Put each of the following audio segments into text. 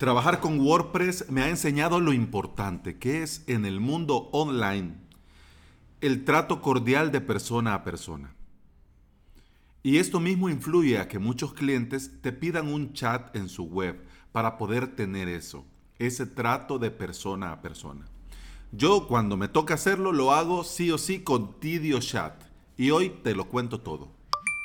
Trabajar con WordPress me ha enseñado lo importante que es en el mundo online el trato cordial de persona a persona. Y esto mismo influye a que muchos clientes te pidan un chat en su web para poder tener eso, ese trato de persona a persona. Yo cuando me toca hacerlo lo hago sí o sí con Tidio Chat y hoy te lo cuento todo.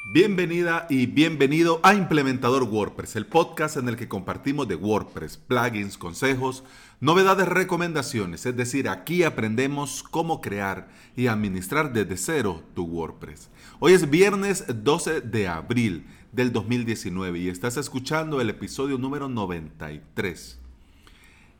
Bienvenida y bienvenido a Implementador WordPress, el podcast en el que compartimos de WordPress, plugins, consejos, novedades, recomendaciones. Es decir, aquí aprendemos cómo crear y administrar desde cero tu WordPress. Hoy es viernes 12 de abril del 2019 y estás escuchando el episodio número 93.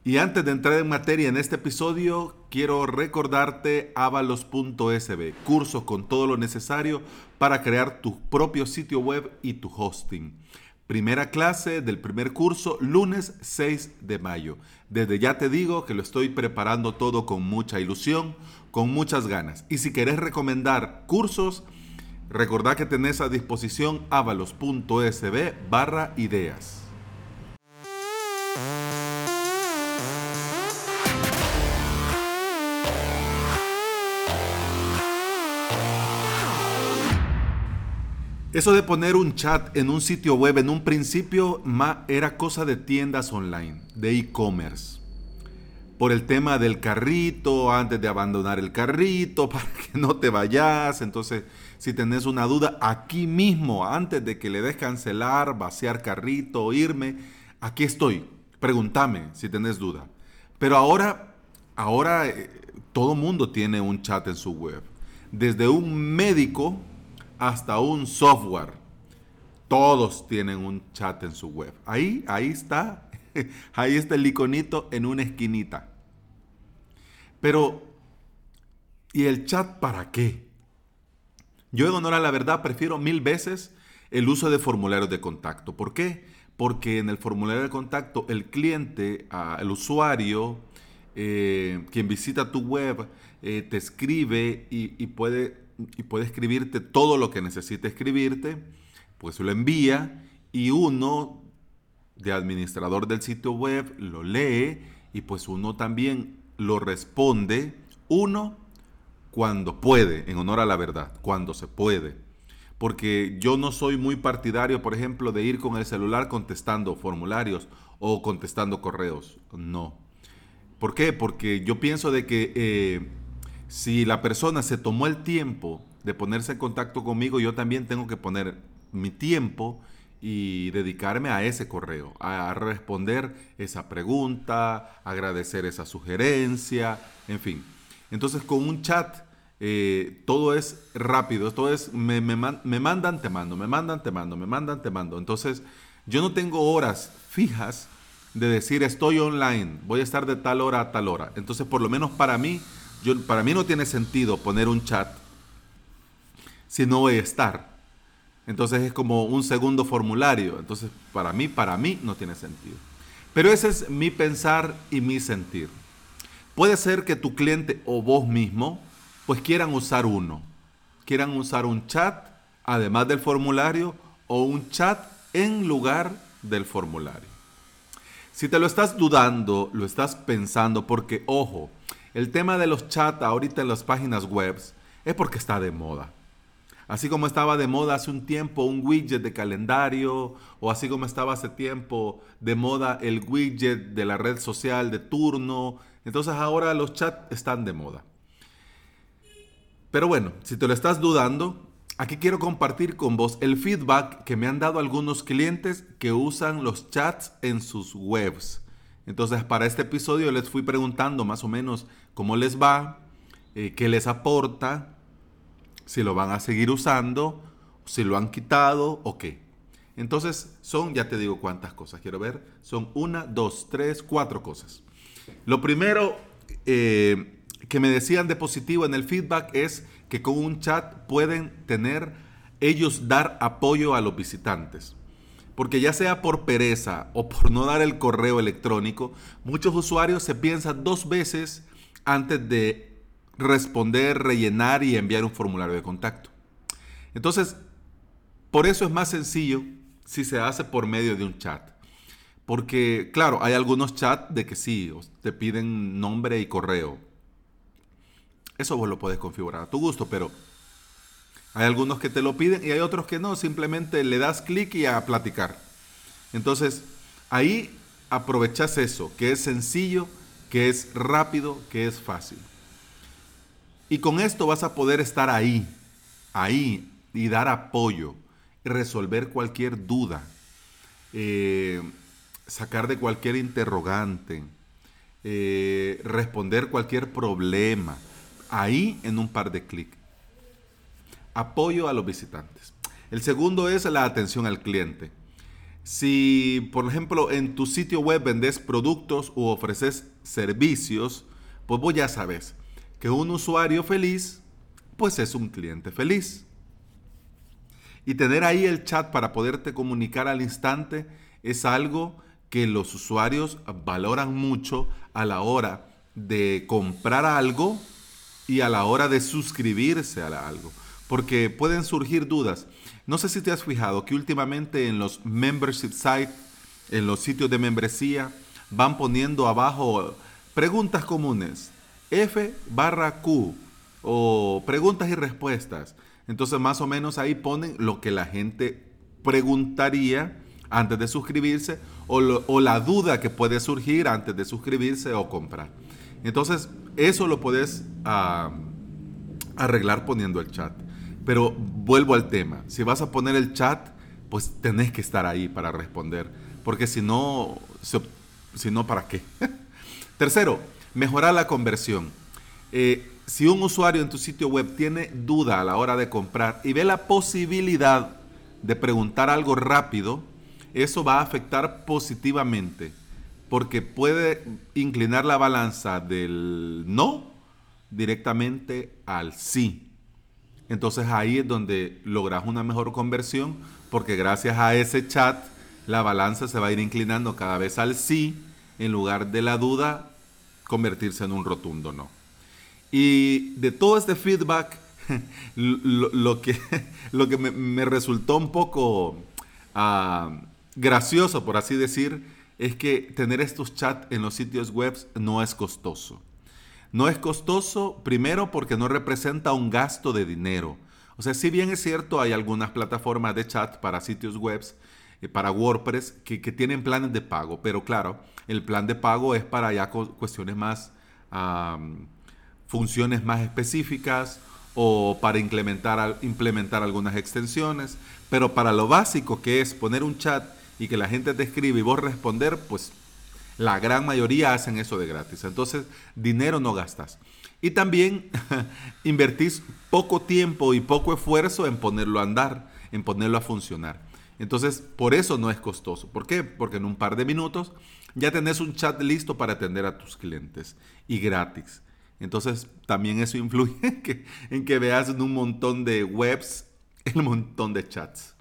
Y antes de entrar en materia en este episodio, quiero recordarte avalos.sb, cursos con todo lo necesario para crear tu propio sitio web y tu hosting. Primera clase del primer curso, lunes 6 de mayo. Desde ya te digo que lo estoy preparando todo con mucha ilusión, con muchas ganas. Y si querés recomendar cursos, recordá que tenés a disposición avalos.sb barra ideas. Eso de poner un chat en un sitio web en un principio era cosa de tiendas online, de e-commerce. Por el tema del carrito, antes de abandonar el carrito, para que no te vayas. Entonces, si tenés una duda, aquí mismo, antes de que le des cancelar, vaciar carrito, irme, aquí estoy. Pregúntame si tenés duda. Pero ahora, ahora eh, todo mundo tiene un chat en su web. Desde un médico hasta un software. Todos tienen un chat en su web. Ahí, ahí está. Ahí está el iconito en una esquinita. Pero, ¿y el chat para qué? Yo en honor a la verdad prefiero mil veces el uso de formularios de contacto. ¿Por qué? Porque en el formulario de contacto el cliente, ah, el usuario, eh, quien visita tu web, eh, te escribe y puede y puede escribirte todo lo que necesite escribirte, pues lo envía y uno de administrador del sitio web lo lee y pues uno también lo responde, uno cuando puede, en honor a la verdad, cuando se puede. Porque yo no soy muy partidario, por ejemplo, de ir con el celular contestando formularios o contestando correos. No. ¿Por qué? Porque yo pienso de que eh, si la persona se tomó el tiempo de ponerse en contacto conmigo, yo también tengo que poner mi tiempo y dedicarme a ese correo, a responder esa pregunta, agradecer esa sugerencia, en fin. Entonces con un chat eh, todo es rápido, todo es me, me, me mandan, te mando, me mandan, te mando, me mandan, te mando. Entonces yo no tengo horas fijas de decir estoy online, voy a estar de tal hora a tal hora. Entonces por lo menos para mí para mí no tiene sentido poner un chat si no voy a estar. Entonces es como un segundo formulario. Entonces para mí, para mí no tiene sentido. Pero ese es mi pensar y mi sentir. Puede ser que tu cliente o vos mismo pues quieran usar uno. Quieran usar un chat además del formulario o un chat en lugar del formulario. Si te lo estás dudando, lo estás pensando, porque ojo, el tema de los chats ahorita en las páginas web es porque está de moda. Así como estaba de moda hace un tiempo un widget de calendario, o así como estaba hace tiempo de moda el widget de la red social de turno, entonces ahora los chats están de moda. Pero bueno, si te lo estás dudando, aquí quiero compartir con vos el feedback que me han dado algunos clientes que usan los chats en sus webs. Entonces, para este episodio les fui preguntando más o menos cómo les va, eh, qué les aporta, si lo van a seguir usando, si lo han quitado o qué. Entonces, son, ya te digo cuántas cosas, quiero ver, son una, dos, tres, cuatro cosas. Lo primero eh, que me decían de positivo en el feedback es que con un chat pueden tener, ellos dar apoyo a los visitantes. Porque ya sea por pereza o por no dar el correo electrónico, muchos usuarios se piensan dos veces antes de responder, rellenar y enviar un formulario de contacto. Entonces, por eso es más sencillo si se hace por medio de un chat. Porque, claro, hay algunos chats de que sí, te piden nombre y correo. Eso vos lo puedes configurar a tu gusto, pero hay algunos que te lo piden y hay otros que no. Simplemente le das clic y a platicar. Entonces, ahí aprovechas eso, que es sencillo, que es rápido, que es fácil. Y con esto vas a poder estar ahí, ahí, y dar apoyo, resolver cualquier duda. Eh, sacar de cualquier interrogante, eh, responder cualquier problema, ahí en un par de clics. Apoyo a los visitantes. El segundo es la atención al cliente. Si, por ejemplo, en tu sitio web vendes productos o ofreces servicios, pues vos ya sabes que un usuario feliz, pues es un cliente feliz. Y tener ahí el chat para poderte comunicar al instante es algo que los usuarios valoran mucho a la hora de comprar algo y a la hora de suscribirse a algo. Porque pueden surgir dudas. No sé si te has fijado que últimamente en los membership sites, en los sitios de membresía, van poniendo abajo preguntas comunes. F barra Q o preguntas y respuestas. Entonces más o menos ahí ponen lo que la gente preguntaría antes de suscribirse o, la duda que puede surgir antes de suscribirse o comprar. Entonces, eso lo puedes ah, arreglar poniendo el chat. Pero vuelvo al tema. Si vas a poner el chat, pues tenés que estar ahí para responder. Porque si no, si no ¿para qué? Tercero, mejorar la conversión. Eh, si un usuario en tu sitio web tiene duda a la hora de comprar y ve la posibilidad de preguntar algo rápido, eso va a afectar positivamente porque puede inclinar la balanza del no directamente al sí. Entonces ahí es donde logras una mejor conversión porque gracias a ese chat la balanza se va a ir inclinando cada vez al sí en lugar de la duda convertirse en un rotundo no. Y de todo este feedback, lo, que, lo que me, resultó un poco... Ah, gracioso, por así decir, es que tener estos chats en los sitios web no es costoso. No es costoso, primero porque no representa un gasto de dinero. O sea, si bien es cierto, hay algunas plataformas de chat para sitios web, eh, para WordPress, que, tienen planes de pago, pero claro, el plan de pago es para ya cuestiones más, funciones más específicas o para implementar, implementar algunas extensiones, pero para lo básico que es poner un chat y que la gente te escribe y vos responder, pues la gran mayoría hacen eso de gratis. Entonces, dinero no gastas. Y también invertís poco tiempo y poco esfuerzo en ponerlo a andar, en ponerlo a funcionar. Entonces, por eso no es costoso. ¿Por qué? Porque en un par de minutos ya tenés un chat listo para atender a tus clientes y gratis. Entonces, también eso influye en que, en que veas en un montón de webs el montón de chats.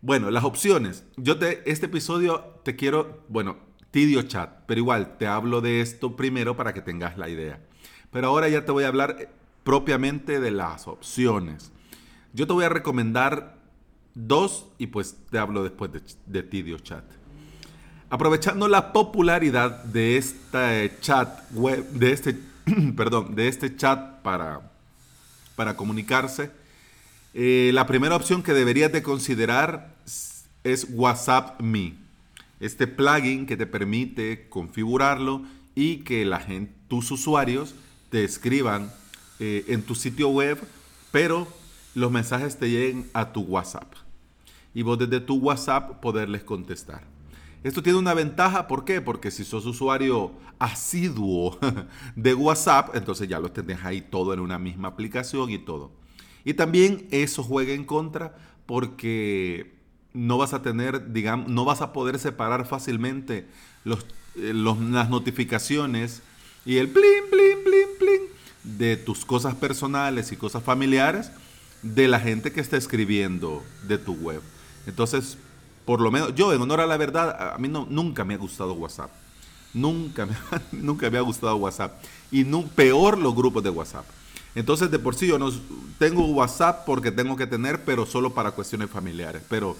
Bueno, las opciones. Yo te, este episodio te quiero, bueno, Tidio Chat, pero igual te hablo de esto primero para que tengas la idea. Pero ahora ya te voy a hablar eh, propiamente de las opciones. Yo te voy a recomendar dos y pues te hablo después de, de Tidio Chat. Aprovechando la popularidad de este chat web, de este, perdón, de este chat para, para comunicarse, eh, la primera opción que deberías de considerar es WhatsApp Me. Este plugin que te permite configurarlo y que la gente, tus usuarios te escriban eh, en tu sitio web, pero los mensajes te lleguen a tu WhatsApp. Y vos desde tu WhatsApp poderles contestar. Esto tiene una ventaja, ¿por qué? Porque si sos usuario asiduo de WhatsApp, entonces ya lo tenés ahí todo en una misma aplicación y todo. Y también eso juega en contra porque no vas a tener, digamos, no vas a poder separar fácilmente los, eh, las notificaciones y el plin, plin, plin, plin de tus cosas personales y cosas familiares de la gente que está escribiendo de tu web. Entonces, por lo menos, yo en honor a la verdad, a mí no, nunca me ha gustado WhatsApp. Nunca me, nunca me ha gustado WhatsApp. Y peor los grupos de WhatsApp. Entonces, de por sí, yo no tengo WhatsApp porque tengo que tener, pero solo para cuestiones familiares. Pero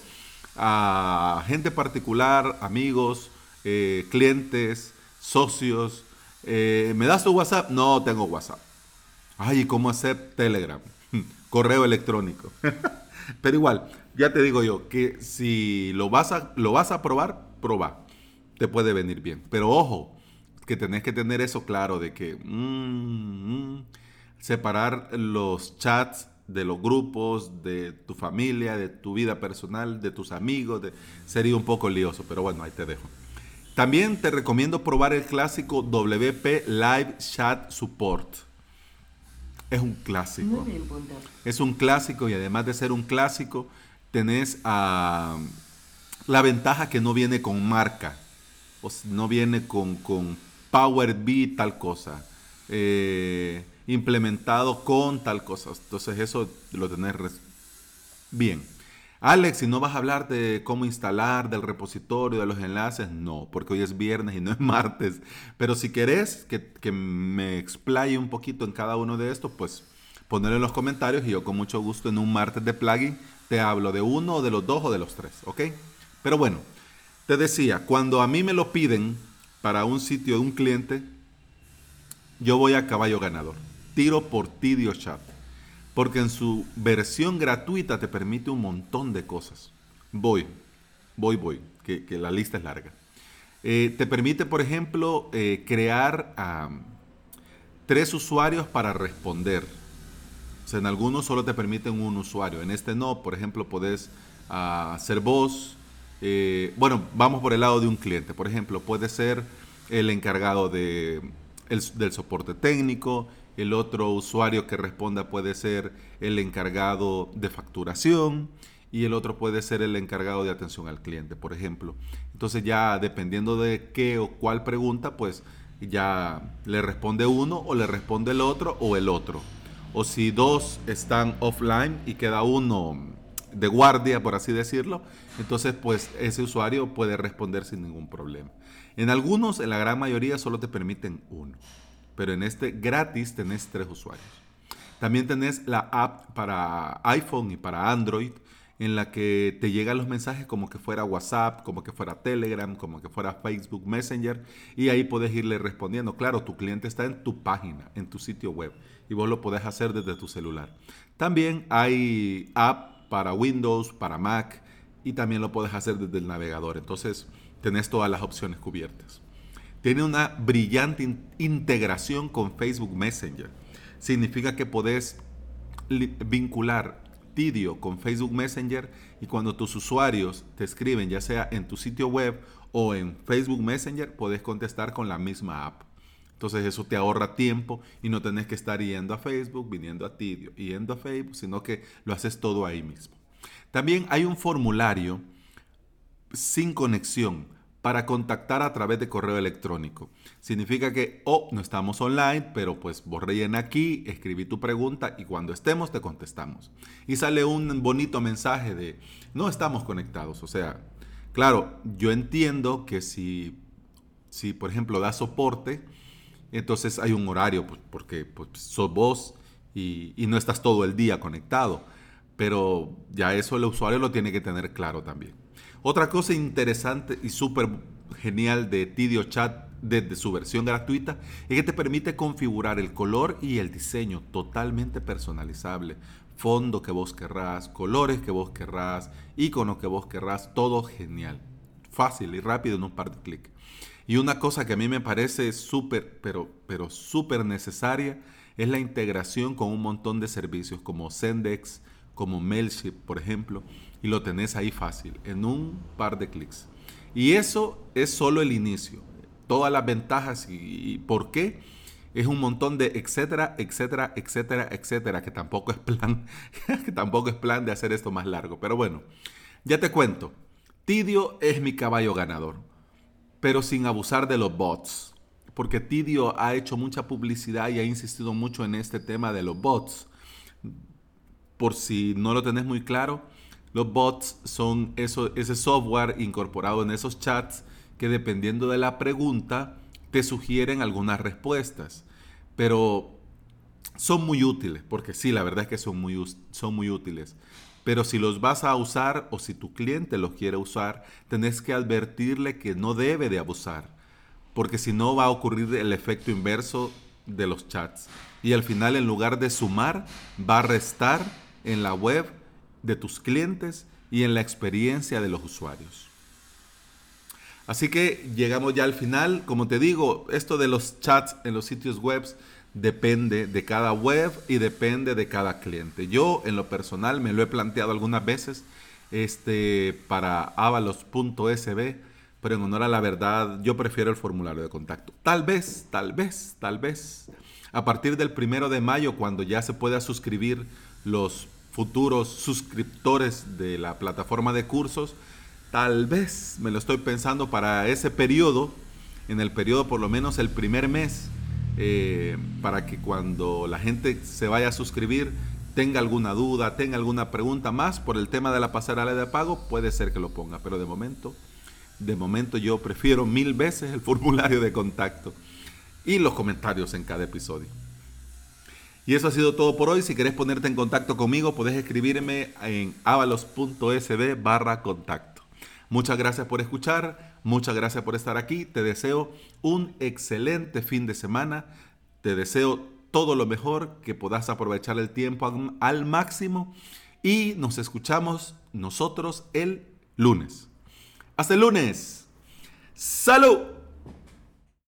a gente particular, amigos eh, clientes, socios. Eh, ¿Me das tu WhatsApp? No tengo WhatsApp. Ay, ¿y cómo hacer Telegram? Correo electrónico. Pero igual, ya te digo yo, que si lo vas a, lo vas a probar, proba. Te puede venir bien. Pero ojo, que tenés que tener eso claro de que mm, mm, separar los chats de los grupos, de tu familia, de tu vida personal, de tus amigos, sería un poco lioso, pero bueno, ahí te dejo. También te recomiendo probar el clásico WP Live Chat Support. Es un clásico. Es un clásico y además de ser un clásico, tenés ah, la ventaja que no viene con marca, o no viene con, con Power B tal cosa. Eh, implementado con tal cosa. Entonces eso lo tenés bien. Alex, si no vas a hablar de cómo instalar, del repositorio, de los enlaces, no, porque hoy es viernes y no es martes. Pero si querés que, me explaye un poquito en cada uno de estos, pues ponerlo en los comentarios y yo con mucho gusto en un martes de plugin te hablo de uno, de los dos o de los tres, ¿ok? Pero bueno, te decía, cuando a mí me lo piden para un sitio de un cliente, yo voy a caballo ganador tiro por Tidio Chat, porque en su versión gratuita te permite un montón de cosas. Voy, voy, voy, que, la lista es larga. Eh, te permite, por ejemplo, eh, crear tres usuarios para responder. O sea, en algunos solo te permiten un usuario, en este no. Por ejemplo, ah, hacer voz. Eh, bueno, vamos por el lado de un cliente. Por ejemplo, puede ser el encargado de, del soporte técnico, el otro usuario que responda puede ser el encargado de facturación y el otro puede ser el encargado de atención al cliente, por ejemplo. Entonces ya dependiendo de qué o cuál pregunta, pues ya le responde uno o le responde el otro o el otro. O si dos están offline y queda uno de guardia, por así decirlo, entonces pues ese usuario puede responder sin ningún problema. En algunos, en la gran mayoría, solo te permiten uno pero en este gratis tenés tres usuarios. También tenés la app para iPhone y para Android en la que te llegan los mensajes como que fuera WhatsApp, como que fuera Telegram, como que fuera Facebook Messenger y ahí puedes irle respondiendo. Claro, tu cliente está en tu página, en tu sitio web y vos lo podés hacer desde tu celular. También hay app para Windows, para Mac y también lo puedes hacer desde el navegador. Entonces tenés todas las opciones cubiertas tiene una brillante integración con Facebook Messenger. Significa que podés vincular Tidio con Facebook Messenger y cuando tus usuarios te escriben, ya sea en tu sitio web o en Facebook Messenger, podés contestar con la misma app. Entonces eso te ahorra tiempo y no tenés que estar yendo a Facebook, viniendo a Tidio, yendo a Facebook, sino que lo haces todo ahí mismo. También hay un formulario sin conexión para contactar a través de correo electrónico. Significa que, oh, no estamos online, pero pues vos aquí, escribí tu pregunta y cuando estemos te contestamos. Y sale un bonito mensaje de, no estamos conectados. O sea, claro, yo entiendo que si, si por ejemplo, da soporte, entonces hay un horario, pues, porque pues, sos vos y no estás todo el día conectado. Pero ya eso el usuario lo tiene que tener claro también. Otra cosa interesante y súper genial de Tidio Chat desde su versión gratuita es que te permite configurar el color y el diseño totalmente personalizable. Fondo que vos querrás, colores que vos querrás, icono que vos querrás, todo genial. Fácil y rápido en un par de clics. Y una cosa que a mí me parece súper, pero, pero súper necesaria es la integración con un montón de servicios como Sendex, como Mailship, por ejemplo, y lo tenés ahí fácil, en un par de clics. Y eso es solo el inicio. Todas las ventajas y, por qué es un montón de etcétera, etcétera, etcétera, etcétera, que tampoco es plan, que tampoco es plan de hacer esto más largo. Pero bueno, ya te cuento. Tidio es mi caballo ganador, pero sin abusar de los bots. Porque Tidio ha hecho mucha publicidad y ha insistido mucho en este tema de los bots. Por si no lo tenés muy claro, los bots son ese software incorporado en esos chats que dependiendo de la pregunta te sugieren algunas respuestas. Pero son muy útiles, porque sí, la verdad es que son muy, son muy útiles. Pero si los vas a usar o si tu cliente los quiere usar, tenés que advertirle que no debe de abusar. Porque si no va a ocurrir el efecto inverso de los chats. Y al final en lugar de sumar, va a restar en la web de tus clientes y en la experiencia de los usuarios. Así que llegamos ya al final. Como te digo, esto de los chats en los sitios web depende de cada web y depende de cada cliente. Yo en lo personal me lo he planteado algunas veces este, para avalos.sb, pero en honor a la verdad yo prefiero el formulario de contacto. Tal vez, tal vez, tal vez, a partir del primero de mayo, cuando ya se pueda suscribir los futuros suscriptores de la plataforma de cursos, tal vez me lo estoy pensando para ese periodo, en el periodo por lo menos el primer mes, eh, para que cuando la gente se vaya a suscribir tenga alguna duda, tenga alguna pregunta más por el tema de la pasarela de pago, puede ser que lo ponga, pero de momento, de momento yo prefiero mil veces el formulario de contacto y los comentarios en cada episodio. Y eso ha sido todo por hoy. Si querés ponerte en contacto conmigo, podés escribirme en avalos.sb barra contacto. Muchas gracias por escuchar, muchas gracias por estar aquí. Te deseo un excelente fin de semana. Te deseo todo lo mejor, que puedas aprovechar el tiempo al máximo. Y nos escuchamos nosotros el lunes. Hasta el lunes. ¡Salud!